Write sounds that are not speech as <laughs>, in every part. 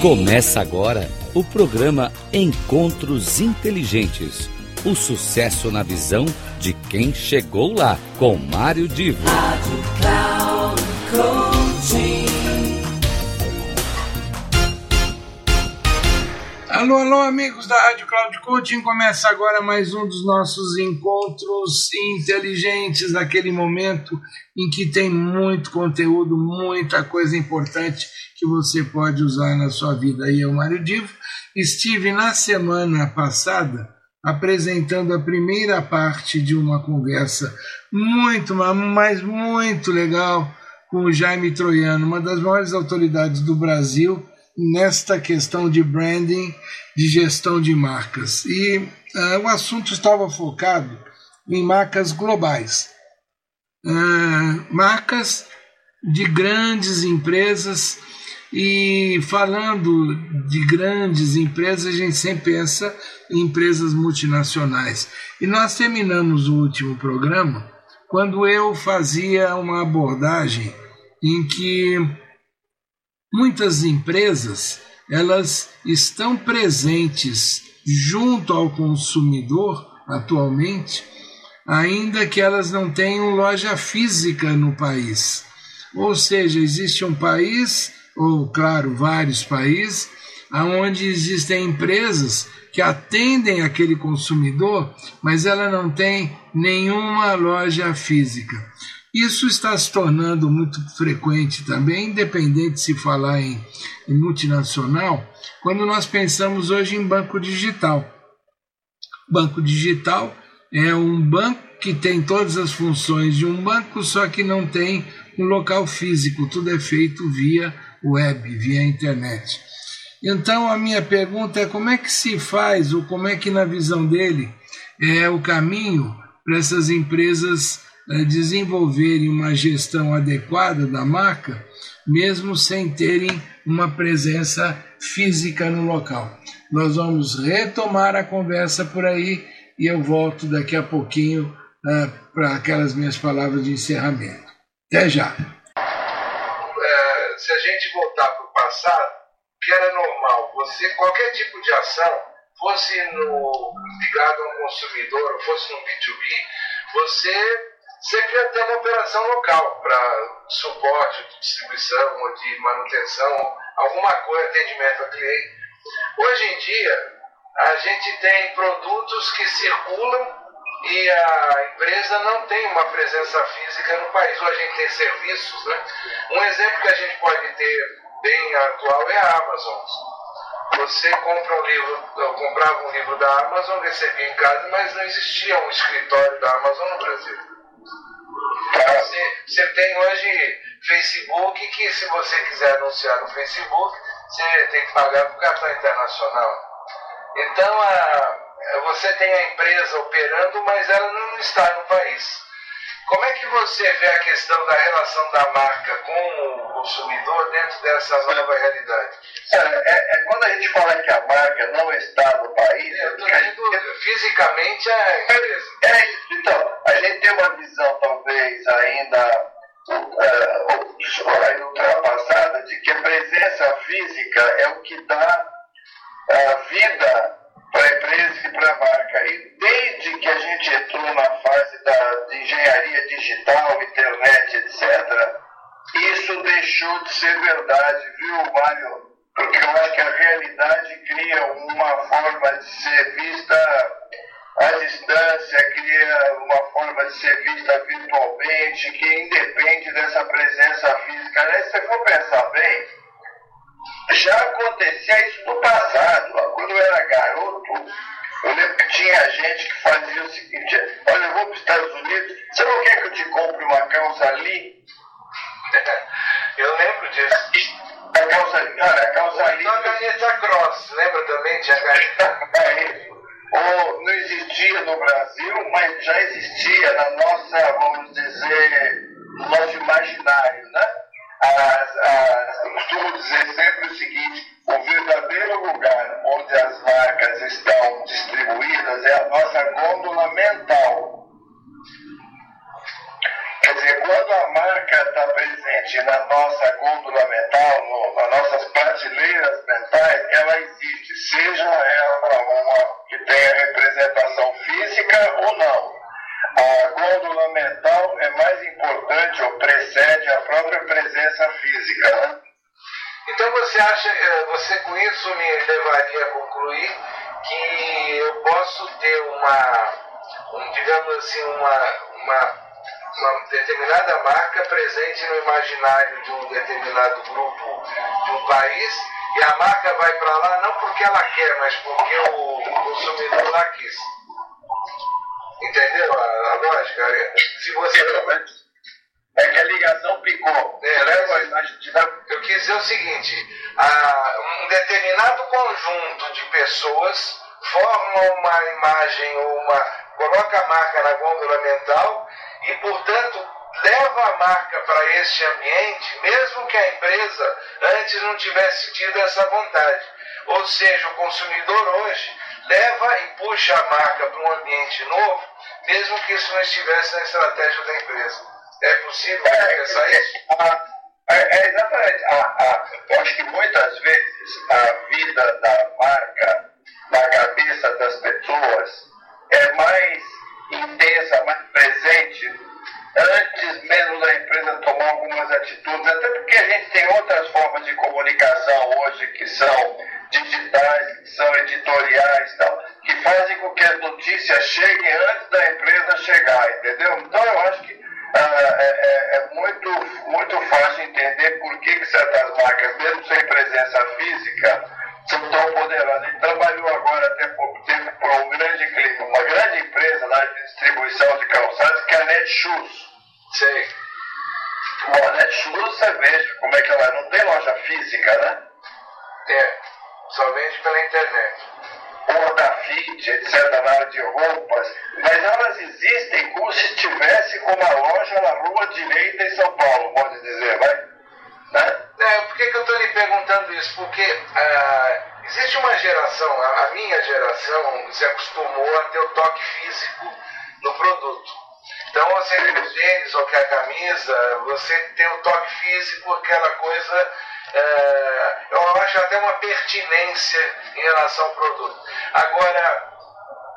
Começa agora o programa Encontros Inteligentes. O sucesso na visão de quem chegou lá, com Mário Divo. Rádio Cloud Alô, alô, amigos da Rádio Cloud Coaching. Começa agora mais um dos nossos encontros inteligentes, aquele momento em que tem muito conteúdo, muita coisa importante que você pode usar na sua vida. E eu, Mário Divo, estive na semana passada apresentando a primeira parte de uma conversa muito, mas muito legal com o Jaime Troiano, uma das maiores autoridades do Brasil nesta questão de branding, de gestão de marcas. E uh, o assunto estava focado em marcas globais. Uh, marcas de grandes empresas e falando de grandes empresas, a gente sempre pensa em empresas multinacionais. E nós terminamos o último programa quando eu fazia uma abordagem em que muitas empresas elas estão presentes junto ao consumidor atualmente, ainda que elas não tenham loja física no país. Ou seja, existe um país ou claro, vários países, onde existem empresas que atendem aquele consumidor, mas ela não tem nenhuma loja física. Isso está se tornando muito frequente também, independente de se falar em, em multinacional, quando nós pensamos hoje em banco digital. Banco digital é um banco que tem todas as funções de um banco, só que não tem um local físico, tudo é feito via web, via internet. Então a minha pergunta é como é que se faz, ou como é que na visão dele é o caminho para essas empresas desenvolverem uma gestão adequada da marca, mesmo sem terem uma presença física no local. Nós vamos retomar a conversa por aí e eu volto daqui a pouquinho uh, para aquelas minhas palavras de encerramento. Até já! se a gente voltar para o passado, que era normal, você qualquer tipo de ação, fosse no, ligado a um consumidor, fosse no B2B, você sempre ter uma operação local para suporte de distribuição ou de manutenção, alguma coisa, atendimento ao cliente. Hoje em dia, a gente tem produtos que circulam e a empresa não tem uma presença física no país. Hoje a gente tem serviços. Né? Um exemplo que a gente pode ter bem atual é a Amazon. Você compra um livro, eu comprava um livro da Amazon, recebia em casa, mas não existia um escritório da Amazon no Brasil. Você, você tem hoje Facebook que se você quiser anunciar no Facebook, você tem que pagar por cartão internacional. Então a, você tem a empresa operando, mas ela não está no país. Como é que você vê a questão da relação da marca com o consumidor dentro dessa nova realidade? É, é, é quando a gente fala que a marca não está no país. É, gente... Fisicamente é empresa. É, então, a gente tem uma visão talvez ainda uh, ultrapassada de que a presença física é o que dá uh, vida para a empresa e para a marca. E desde que a gente entrou na fase da, engenharia digital, internet, etc., isso deixou de ser verdade, viu, Mário? Porque eu acho que a realidade cria uma forma de ser vista à distância, cria uma forma de ser vista virtualmente, que independe dessa presença física. Aliás, se você for pensar bem, já acontecia isso no passado. Quando eu era garoto, eu lembro que tinha gente que fazia o seguinte: olha, eu vou para os Estados Unidos, você não quer que eu te compre uma calça ali? <laughs> Eu lembro disso. A calça, cara, a calça ali. Então a caneta cross, lembra também? Tinha <laughs> caneta. é Ou não existia no Brasil, mas já existia na nossa, vamos dizer, no nosso imaginário, né? Eu costumo dizer sempre o seguinte: o verdadeiro lugar onde as marcas estão distribuídas é a nossa gôndola mental. Quer dizer, quando a marca está presente presente na nossa gôndola mental, no, nas nossas prateleiras mentais, ela existe, seja ela uma que tenha representação física ou não. A gôndola mental é mais importante ou precede a própria presença física. Né? Então você acha, eh, você com isso me levaria a concluir que eu posso ter uma, um, digamos assim, uma, uma uma determinada marca presente no imaginário de um determinado grupo de um país e a marca vai para lá não porque ela quer, mas porque o consumidor lá quis. Entendeu a, a lógica? Se você. É que a ligação picou. É, né? Eu quis dizer o seguinte: a, um determinado conjunto de pessoas forma uma imagem ou uma. coloca a marca na gôndola mental e, portanto, leva a marca para este ambiente, mesmo que a empresa antes não tivesse tido essa vontade. Ou seja, o consumidor hoje leva e puxa a marca para um ambiente novo, mesmo que isso não estivesse na estratégia da empresa. É possível pensar é, isso? É, é exatamente. A, a, eu acho que muitas vezes a vida da marca na cabeça das pessoas é mais intensa, mais presente antes mesmo da empresa tomar algumas atitudes, até porque a gente tem outras formas de comunicação hoje que são Só vende pela internet. Ou da Fit, etc., na área de roupas, mas elas existem como se estivesse com uma loja na rua direita em São Paulo, pode dizer, vai? Né? É, por que, que eu estou lhe perguntando isso? Porque ah, existe uma geração, a, a minha geração se acostumou a ter o toque físico no produto. Então você vê os tênis ou que a camisa, você tem o toque físico, aquela coisa, é, eu acho até uma pertinência em relação ao produto. Agora,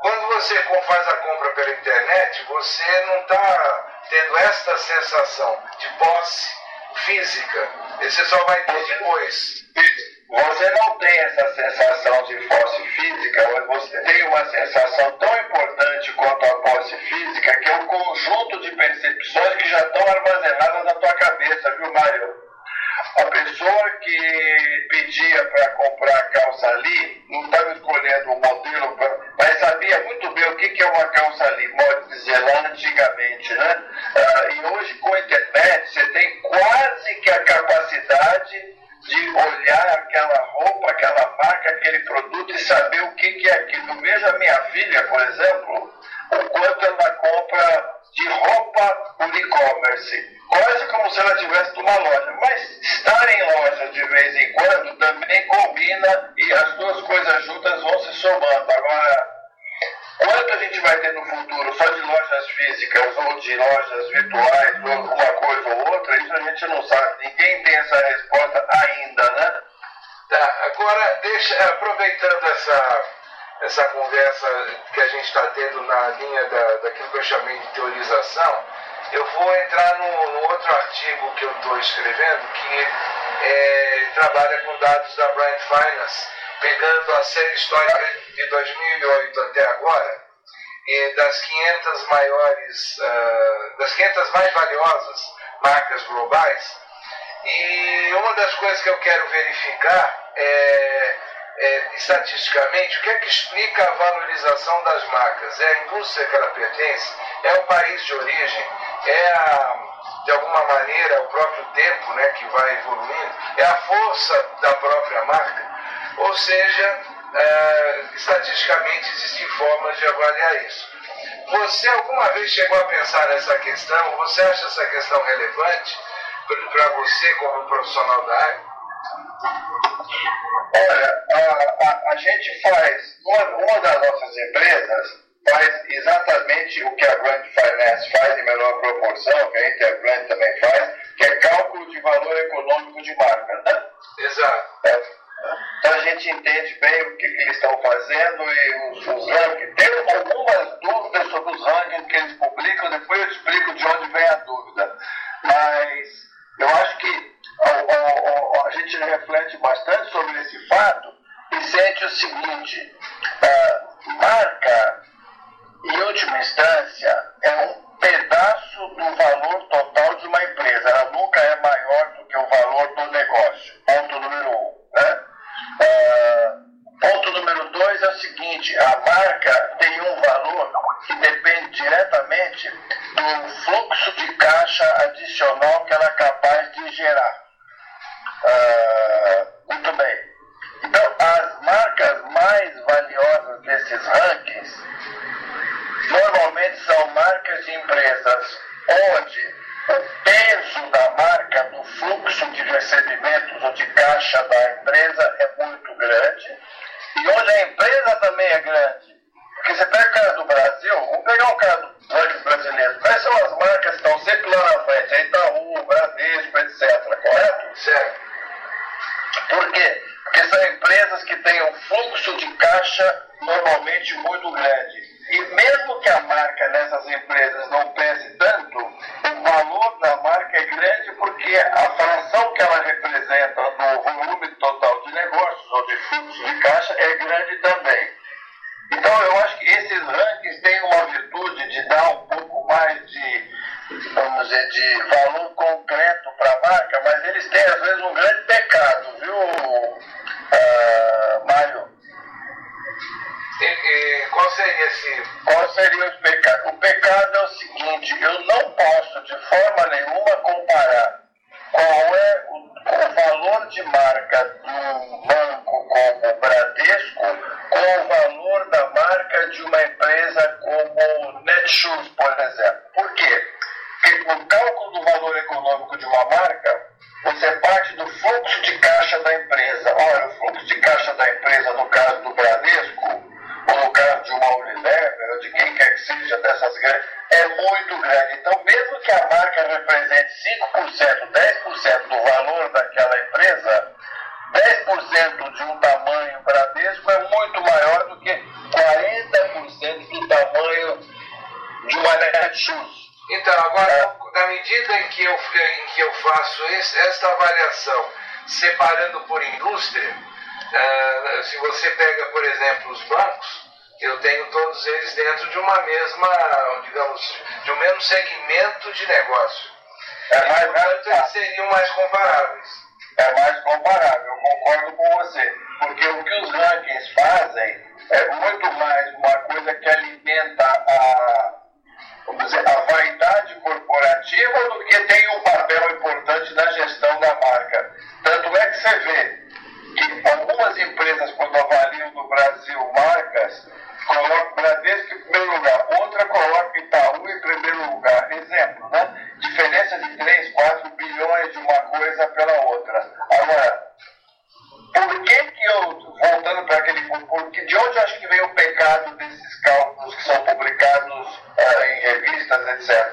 quando você faz a compra pela internet, você não está tendo esta sensação de posse física. Esse só vai ter depois. Você não tem essa sensação de posse física, você tem uma sensação tão importante quanto a posse física, que é um conjunto de percepções que já estão armazenadas na tua cabeça, viu, Mário? A pessoa que pedia para comprar calça ali não estava escolhendo o um modelo, pra, mas sabia muito bem o que, que é uma calça ali, pode dizer, lá antigamente, né? Ah, e hoje com a internet você tem quase que a capacidade de olhar aquela roupa, aquela marca, aquele produto e saber o que, que é aquilo. Veja a minha filha, por exemplo, o quanto ela compra de roupa no e-commerce. Quase como se ela estivesse numa loja. Vez em quando também combina e as duas coisas juntas vão se somando. Agora, Quanto a gente vai ter no futuro só de lojas físicas ou de lojas virtuais, ou uma coisa ou outra, isso a gente não sabe. Ninguém tem essa resposta ainda, né? Tá, agora, deixa, aproveitando essa, essa conversa que a gente está tendo na linha da, daquilo que eu chamei de teorização, eu vou entrar no, outro artigo que eu estou escrevendo, que é, trabalha com dados da Brian Finance pegando a série histórica de 2008 até agora, e das 500 maiores, uh, das 500 mais valiosas marcas globais, e uma das coisas que eu quero verificar é, é, estatisticamente o que é que explica a valorização das marcas. É a indústria que ela pertence, é o país de origem, é a, de alguma maneira o próprio tempo né, que vai evoluindo, é a força da própria marca. Ou seja, é, estatisticamente existem formas de avaliar isso. Você alguma vez chegou a pensar nessa questão? Você acha essa questão relevante para você como profissional da área? Olha, a, a, a gente faz, uma, uma das nossas empresas faz exatamente o que a Brand Finance faz em menor proporção, que a Interbrand também faz, que é cálculo de valor econômico de marca, né? Exato. É. Então a gente entende bem o que, que eles estão fazendo e os, os rankings. Tenho algumas dúvidas sobre os rankings que eles publicam, depois eu explico de onde vem a dúvida. Mas eu acho que a, a, a gente reflete bastante sobre esse fato e sente o seguinte: marca, tem um valor que depende diretamente do fluxo de caixa adicional que ela é capaz de gerar. muito bem. Então, as marcas mais valiosas desses rankings normalmente são marcas de empresas onde o peso da marca no fluxo de recebimentos ou de caixa da empresa é muito grande e onde a empresa também é grande. Porque você pega o caso do Brasil, vamos pegar o caso dos bancos brasileiros. Quais são as marcas que estão sempre lá na frente? A Itaú, Bradesco, etc. Correto? Certo. Por quê? Porque são empresas que têm um fluxo de caixa normalmente muito grande. E mesmo que a marca nessas empresas não pese tanto, o valor da marca é grande porque a fração que ela representa no volume total de negócios ou de fluxo de caixa dizer, de valor concreto para a marca, mas eles têm às vezes um grande pecado, viu, uh, Mário? E, e, qual seria esse. Qual seria o pecado? O pecado é o seguinte: eu não posso de forma nenhuma comparar qual é o, o valor de marca de um banco como o Bradesco com o valor da marca de uma empresa como Netshoes, por exemplo. Por quê? No cálculo do valor econômico de uma marca, você parte do fluxo de caixa da empresa. Olha, o fluxo de caixa da empresa, no caso do Bradesco, ou no caso de uma Unilever, ou de quem quer que seja dessas grandes, é muito grande. Então, mesmo que a marca represente 5%, 10% do valor daquela empresa, 10% de um tamanho Bradesco é muito maior do que 40% do tamanho de uma Netshoes. Então, agora, na medida em que eu, em que eu faço esse, essa avaliação, separando por indústria, uh, se você pega, por exemplo, os bancos, eu tenho todos eles dentro de uma mesma, digamos, de um mesmo segmento de negócio. É mais, e, portanto, eles seriam mais comparáveis. É mais comparável, eu concordo com você. Porque o que os rankings fazem é muito mais uma coisa que alimenta a, vamos dizer, a vaidade corporativa do que tem um papel importante na gestão da marca. Tanto é que você vê que algumas empresas, quando avaliam no Brasil marcas, colocam Bradesco em primeiro lugar, outra coloca Itaú em primeiro lugar. Exemplo, né? Diferença de 3, 4 bilhões de uma coisa pela outra. Agora, etc.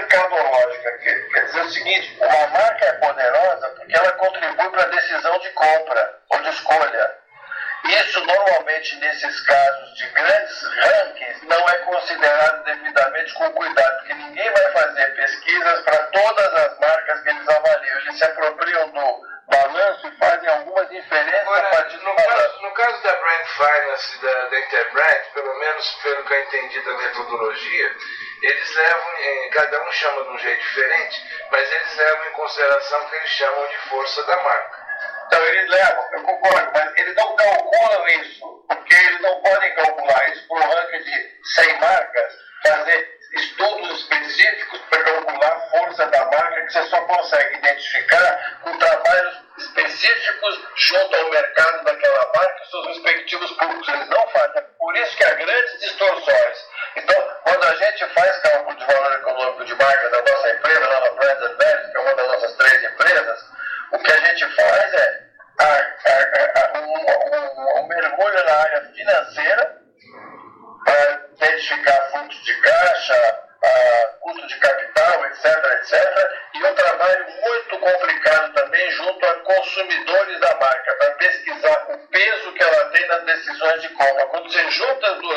mercadológica. Quer, quer dizer o seguinte, uma marca é poderosa porque ela contribui para a decisão de compra ou de escolha. Isso normalmente nesses casos de grandes rankings não é considerado devidamente com cuidado, porque ninguém vai fazer pesquisas para todas as marcas que eles avaliam. Eles se apropriam do balanço e fazem algumas inferências Agora, a partir no, do caso, no caso da Brand Finance da, da Interbrand, pelo menos pelo que eu entendi da metodologia, eles levam, cada um chama de um jeito diferente, mas eles levam em consideração o que eles chamam de força da marca. Então eles levam, eu concordo, mas eles não calculam isso, porque eles não podem calcular isso para um ranking de 100 marcas, fazer estudos específicos para calcular força força da marca que você só consegue identificar com trabalhos específicos junto ao mercado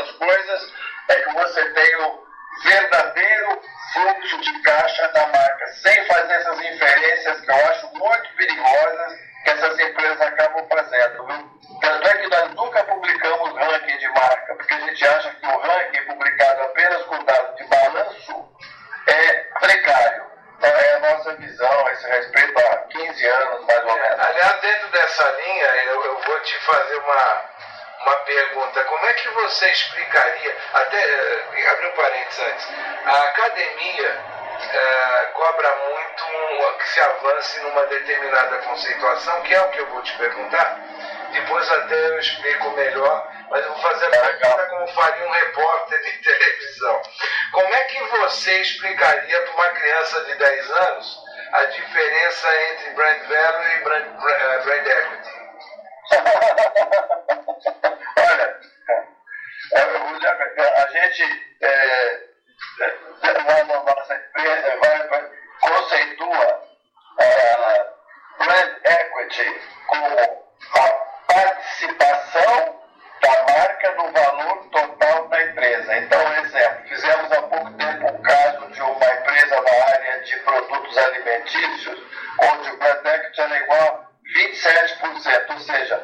junta as duas coisas, é que você tem o verdadeiro fluxo de caixa da marca, sem fazer essas inferências que eu acho muito pergunta. Como é que você explicaria, até uh, abrir um parênteses antes, a academia é, cobra muito que se avance numa determinada conceituação, que é o que eu vou te perguntar. Depois até eu explico melhor, mas eu vou fazer a pergunta como faria um repórter de <laughs> televisão. Como é que você explicaria para uma criança de 10 anos a diferença entre brand value e brand, brand equity? <laughs> Olha, a gente é, vai na nossa empresa, vai, vai, conceitua uh, brand equity como a participação da marca no valor total da empresa. Então, exemplo, fizemos há pouco tempo um caso de uma empresa na área de produtos alimentícios, onde o brand equity era igual a 27%, ou seja,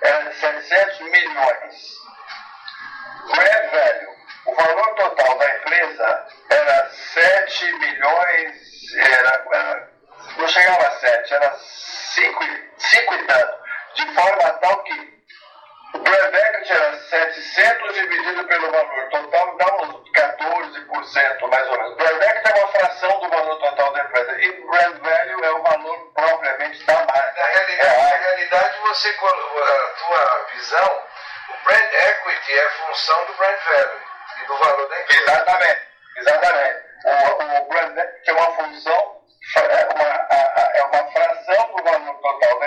era de 700 milhões. Brand value, o valor total da empresa era 7 milhões, era, era não chegava a 7, era 5, 5 e tanto, de forma tal que o brand equity era 700 dividido pelo valor total, dá uns 14% mais ou menos. Brand equity é uma fração do valor total da empresa. E brand value é o valor propriamente da marca. Na realidade, é, na realidade você, a tua visão, o brand equity é função do brand value e do valor da empresa. Exatamente, exatamente. O, o brand equity é uma função, é uma, é uma fração do valor total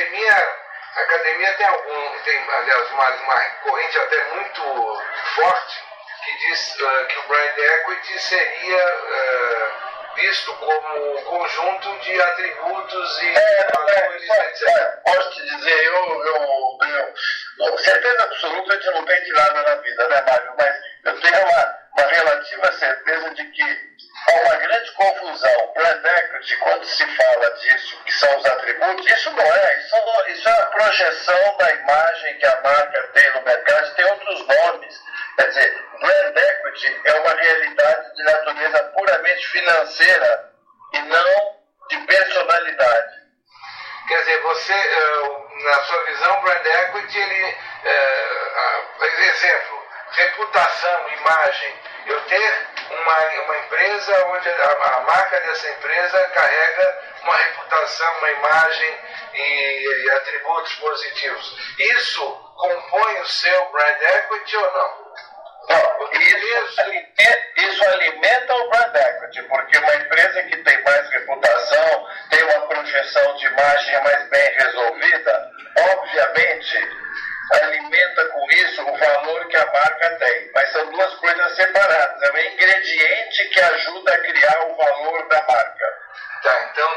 academia a academia tem algum, tem, aliás, uma, uma corrente até muito forte que diz uh, que o brand equity seria uh, visto como um conjunto de atributos e é, valores, é, etc. É, posso te dizer, eu, eu, eu, certeza absoluta de não tem de nada na vida, né, Mário? Mas eu tenho uma, uma relativa certeza de que confusão. Equity, quando se fala disso, que são os atributos, isso não é, isso, isso é a projeção da imagem que a marca tem no mercado, tem outros nomes. Quer dizer, brand equity é uma realidade de natureza puramente financeira e não de personalidade. Quer dizer, você, eh, na sua visão, brand equity, ele, é, exemplo, reputação, imagem, eu ter uma, uma empresa onde a, a, marca dessa empresa carrega uma reputação, uma imagem e, e, atributos positivos. Isso compõe o seu brand equity ou não? Não, isso, alimenta, isso alimenta o brand equity, porque uma empresa que tem mais reputação, tem uma projeção de imagem mais bem resolvida, obviamente alimenta com isso o valor que a marca tem.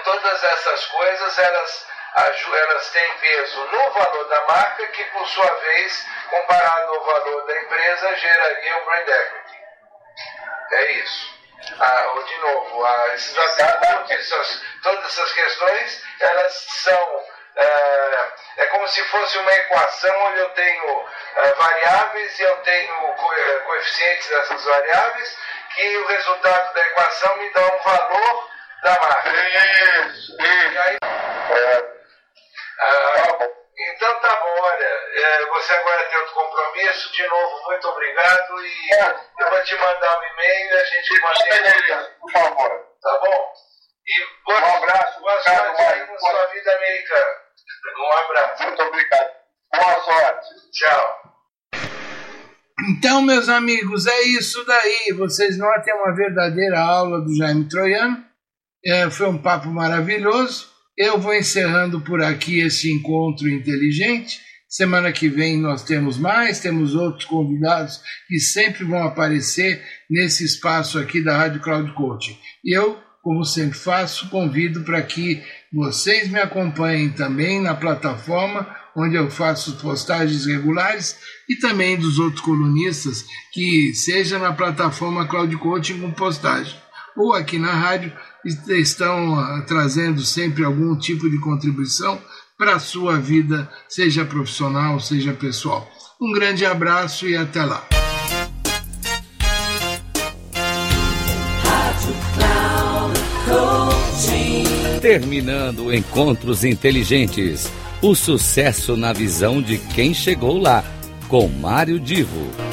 Todas essas coisas elas, elas têm peso no valor da marca, que por sua vez, comparado ao valor da empresa, geraria o brand equity. É isso. Ah, de novo, esses atributos, todas essas questões, elas são é, é, como se fosse uma equação onde eu tenho é, variáveis e eu tenho é, coeficientes dessas variáveis, que o resultado da equação me dá um valor da marca. Isso, isso. Aí, ah, então tá bom, olha, é, você agora tem outro compromisso, de novo, muito obrigado e é. eu vou te mandar um e-mail e a gente mantém. Por favor. Tá bom? E boa, um abraço, boa sorte aí na sua vida americana. Um abraço. Muito obrigado. Boa sorte. Tchau. Então, meus amigos, é isso daí. Vocês notem uma verdadeira aula do Jaime Troiano. É, foi um papo maravilhoso. Eu vou encerrando por aqui esse encontro inteligente. Semana que vem nós temos mais, temos outros convidados que sempre vão aparecer nesse espaço aqui da Rádio Cloud Coaching. E eu, como sempre faço, convido para que vocês me acompanhem também na plataforma onde eu faço postagens regulares e também dos outros colunistas que seja na plataforma Cloud Coaching com postagem ou aqui na rádio estão uh, trazendo sempre algum tipo de contribuição para a sua vida, seja profissional, seja pessoal. Um grande abraço e até lá. Terminando Encontros Inteligentes. O sucesso na visão de quem chegou lá, com Mário Divo.